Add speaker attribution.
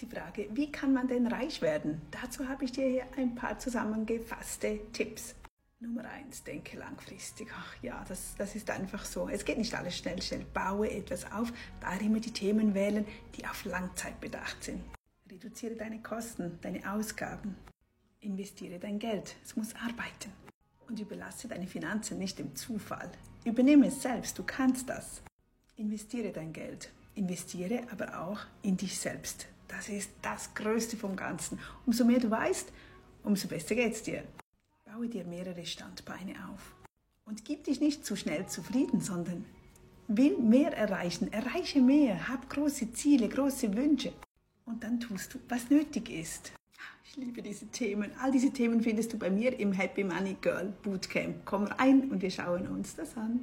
Speaker 1: die Frage, wie kann man denn reich werden? Dazu habe ich dir hier ein paar zusammengefasste Tipps. Nummer eins, denke langfristig. Ach ja, das, das ist einfach so. Es geht nicht alles schnell, schnell. Baue etwas auf, da immer die Themen wählen, die auf Langzeit bedacht sind. Reduziere deine Kosten, deine Ausgaben. Investiere dein Geld, es muss arbeiten. Und überlasse deine Finanzen nicht dem Zufall. Übernehme es selbst, du kannst das. Investiere dein Geld. Investiere aber auch in dich selbst. Das ist das Größte vom Ganzen. Umso mehr du weißt, umso besser geht es dir. Baue dir mehrere Standbeine auf. Und gib dich nicht zu schnell zufrieden, sondern will mehr erreichen. Erreiche mehr. Hab große Ziele, große Wünsche. Und dann tust du, was nötig ist. Ich liebe diese Themen. All diese Themen findest du bei mir im Happy Money Girl Bootcamp. Komm rein und wir schauen uns das an.